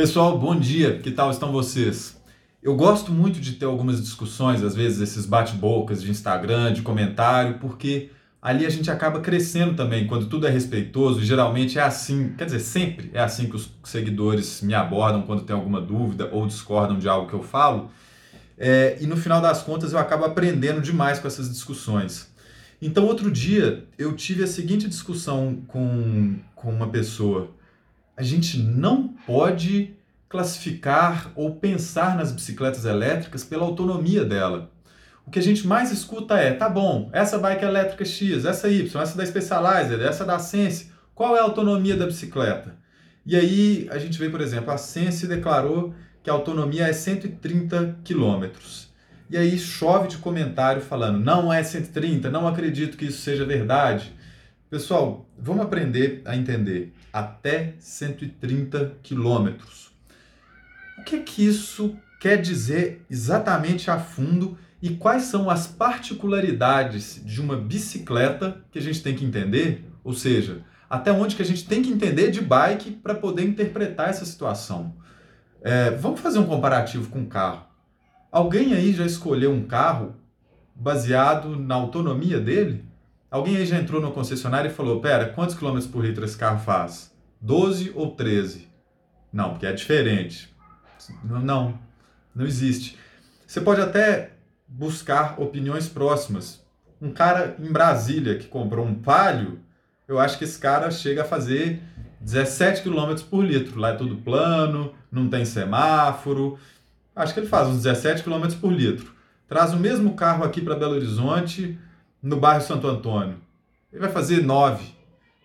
Pessoal, bom dia. Que tal estão vocês? Eu gosto muito de ter algumas discussões, às vezes esses bate-bocas de Instagram, de comentário, porque ali a gente acaba crescendo também, quando tudo é respeitoso, e geralmente é assim, quer dizer, sempre é assim que os seguidores me abordam quando tem alguma dúvida ou discordam de algo que eu falo. É, e no final das contas eu acabo aprendendo demais com essas discussões. Então, outro dia eu tive a seguinte discussão com, com uma pessoa a gente não pode classificar ou pensar nas bicicletas elétricas pela autonomia dela. O que a gente mais escuta é, tá bom, essa bike elétrica X, essa Y, essa da Specialized, essa da Sense, qual é a autonomia da bicicleta? E aí a gente vê, por exemplo, a Sense declarou que a autonomia é 130 km. E aí chove de comentário falando, não é 130, não acredito que isso seja verdade. Pessoal, vamos aprender a entender até 130 quilômetros. O que, é que isso quer dizer exatamente a fundo e quais são as particularidades de uma bicicleta que a gente tem que entender? Ou seja, até onde que a gente tem que entender de bike para poder interpretar essa situação. É, vamos fazer um comparativo com um carro. Alguém aí já escolheu um carro baseado na autonomia dele? Alguém aí já entrou no concessionário e falou: pera, quantos quilômetros por litro esse carro faz? 12 ou 13? Não, porque é diferente. Não, não existe. Você pode até buscar opiniões próximas. Um cara em Brasília que comprou um Palio, eu acho que esse cara chega a fazer 17 km por litro. Lá é tudo plano, não tem semáforo. Acho que ele faz uns 17 km por litro. Traz o mesmo carro aqui para Belo Horizonte, no bairro Santo Antônio. Ele vai fazer nove.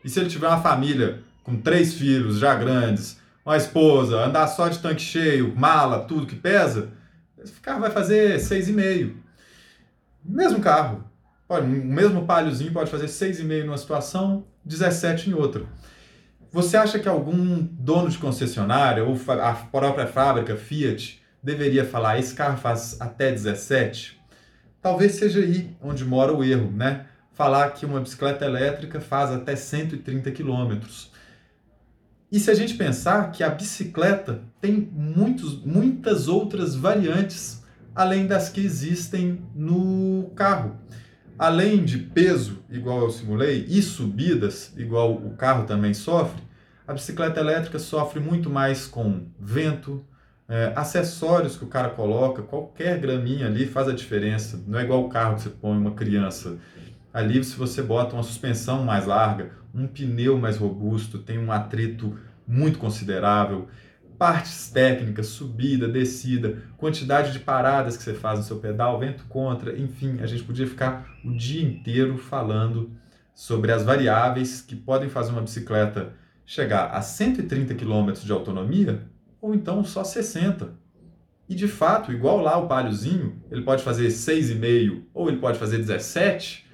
E se ele tiver uma família com três filhos já grandes, uma esposa, andar só de tanque cheio, mala, tudo que pesa, esse carro vai fazer seis e meio. Mesmo carro. o mesmo palhozinho pode fazer seis e meio numa situação, 17 em outra. Você acha que algum dono de concessionária ou a própria fábrica Fiat deveria falar esse carro faz até 17? Talvez seja aí onde mora o erro, né? Falar que uma bicicleta elétrica faz até 130 km. E se a gente pensar que a bicicleta tem muitos, muitas outras variantes além das que existem no carro. Além de peso, igual eu simulei, e subidas, igual o carro também sofre, a bicicleta elétrica sofre muito mais com vento, é, acessórios que o cara coloca, qualquer graminha ali faz a diferença. Não é igual o carro que você põe uma criança. Ali, se você bota uma suspensão mais larga, um pneu mais robusto, tem um atrito muito considerável, partes técnicas, subida, descida, quantidade de paradas que você faz no seu pedal, vento contra, enfim, a gente podia ficar o dia inteiro falando sobre as variáveis que podem fazer uma bicicleta chegar a 130 km de autonomia ou então só 60. E de fato, igual lá o palhozinho, ele pode fazer 6,5 ou ele pode fazer 17,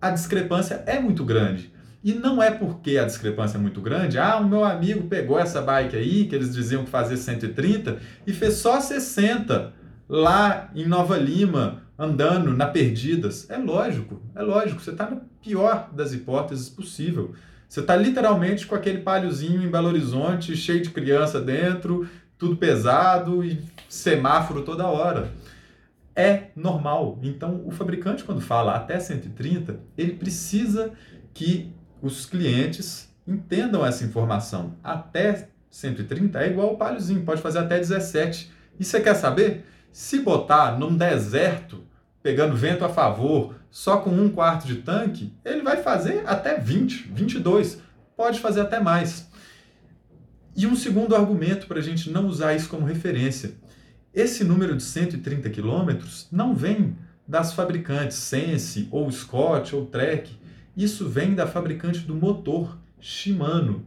a discrepância é muito grande. E não é porque a discrepância é muito grande, ah, o meu amigo pegou essa bike aí, que eles diziam que fazia 130, e fez só 60 lá em Nova Lima, andando na Perdidas. É lógico, é lógico, você está na pior das hipóteses possível. Você está literalmente com aquele palhozinho em Belo Horizonte, cheio de criança dentro, tudo pesado e semáforo toda hora. É normal. Então, o fabricante, quando fala até 130, ele precisa que os clientes entendam essa informação. Até 130 é igual o palhozinho, pode fazer até 17. E você quer saber? Se botar num deserto, pegando vento a favor, só com um quarto de tanque, ele vai fazer até 20, 22, pode fazer até mais. E um segundo argumento para a gente não usar isso como referência. Esse número de 130 km não vem das fabricantes Sense, ou Scott, ou Trek. Isso vem da fabricante do motor, Shimano,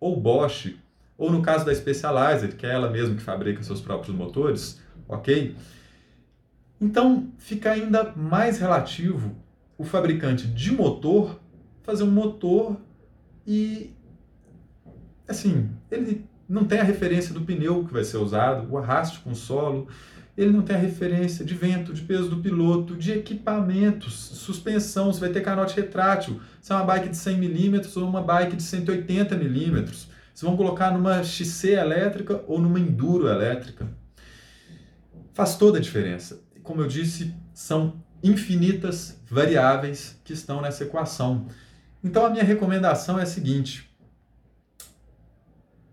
ou Bosch, ou no caso da Specialized, que é ela mesma que fabrica seus próprios motores, ok? Então, fica ainda mais relativo o fabricante de motor fazer um motor e assim, ele não tem a referência do pneu que vai ser usado, o arraste com solo, ele não tem a referência de vento, de peso do piloto, de equipamentos, suspensão, você vai ter canote retrátil, se é uma bike de 100 mm ou uma bike de 180 mm. Vocês vão colocar numa XC elétrica ou numa Enduro elétrica. Faz toda a diferença. Como eu disse, são infinitas variáveis que estão nessa equação. Então a minha recomendação é a seguinte: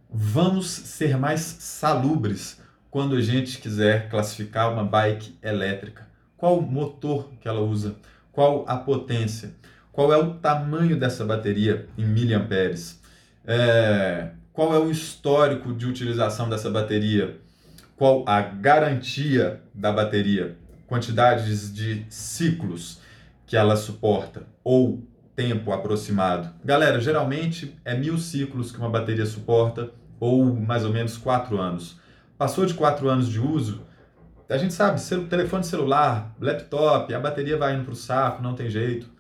vamos ser mais salubres quando a gente quiser classificar uma bike elétrica. Qual o motor que ela usa? Qual a potência? Qual é o tamanho dessa bateria em miliamperes? É, qual é o histórico de utilização dessa bateria? Qual a garantia da bateria? Quantidades de ciclos que ela suporta ou tempo aproximado? Galera, geralmente é mil ciclos que uma bateria suporta ou mais ou menos quatro anos. Passou de quatro anos de uso, a gente sabe, telefone celular, laptop, a bateria vai indo para o saco, não tem jeito.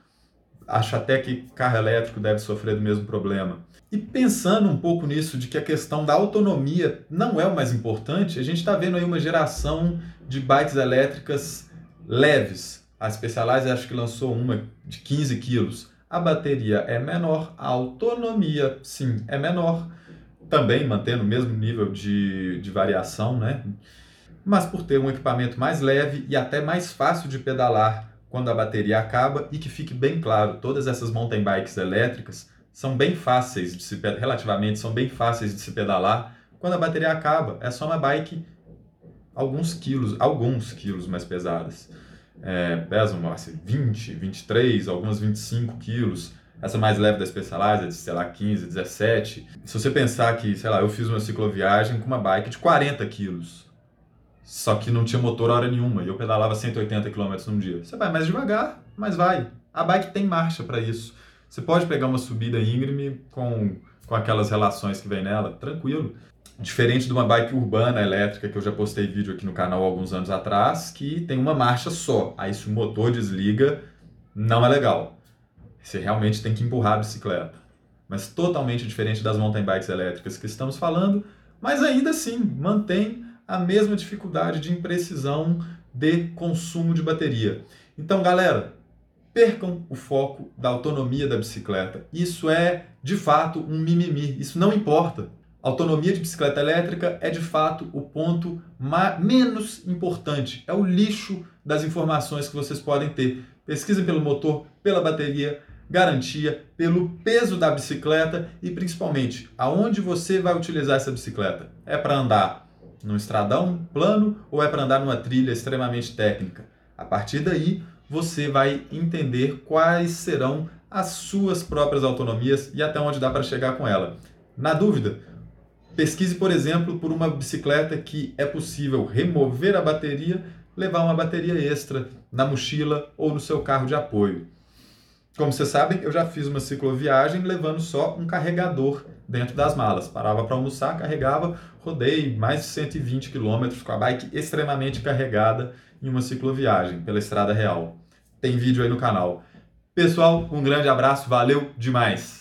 Acho até que carro elétrico deve sofrer do mesmo problema. E pensando um pouco nisso, de que a questão da autonomia não é o mais importante, a gente está vendo aí uma geração de bikes elétricas leves. A Specialized acho que lançou uma de 15 quilos. A bateria é menor, a autonomia, sim, é menor. Também mantendo o mesmo nível de, de variação, né? mas por ter um equipamento mais leve e até mais fácil de pedalar quando a bateria acaba e que fique bem claro, todas essas mountain bikes elétricas são bem fáceis de se relativamente são bem fáceis de se pedalar quando a bateria acaba. É só uma bike alguns quilos, alguns quilos mais pesadas. É, pesam assim, 20, 23, algumas 25 quilos. Essa mais leve da Specialized é sei lá, 15, 17. Se você pensar que, sei lá, eu fiz uma cicloviagem com uma bike de 40 quilos só que não tinha motor hora nenhuma e eu pedalava 180 km num dia. Você vai mais devagar, mas vai. A bike tem marcha para isso. Você pode pegar uma subida íngreme com, com aquelas relações que vem nela, tranquilo. Diferente de uma bike urbana elétrica que eu já postei vídeo aqui no canal alguns anos atrás, que tem uma marcha só. Aí se o motor desliga, não é legal. Você realmente tem que empurrar a bicicleta. Mas totalmente diferente das mountain bikes elétricas que estamos falando, mas ainda assim mantém a mesma dificuldade de imprecisão de consumo de bateria. Então, galera, percam o foco da autonomia da bicicleta. Isso é, de fato, um mimimi. Isso não importa. autonomia de bicicleta elétrica é, de fato, o ponto menos importante. É o lixo das informações que vocês podem ter. Pesquisem pelo motor, pela bateria, garantia, pelo peso da bicicleta e, principalmente, aonde você vai utilizar essa bicicleta. É para andar num estradão plano ou é para andar numa trilha extremamente técnica. A partir daí, você vai entender quais serão as suas próprias autonomias e até onde dá para chegar com ela. Na dúvida, pesquise, por exemplo, por uma bicicleta que é possível remover a bateria, levar uma bateria extra na mochila ou no seu carro de apoio. Como vocês sabem, eu já fiz uma cicloviagem levando só um carregador dentro das malas. Parava para almoçar, carregava, rodei mais de 120 quilômetros com a bike extremamente carregada em uma cicloviagem pela estrada real. Tem vídeo aí no canal. Pessoal, um grande abraço, valeu demais!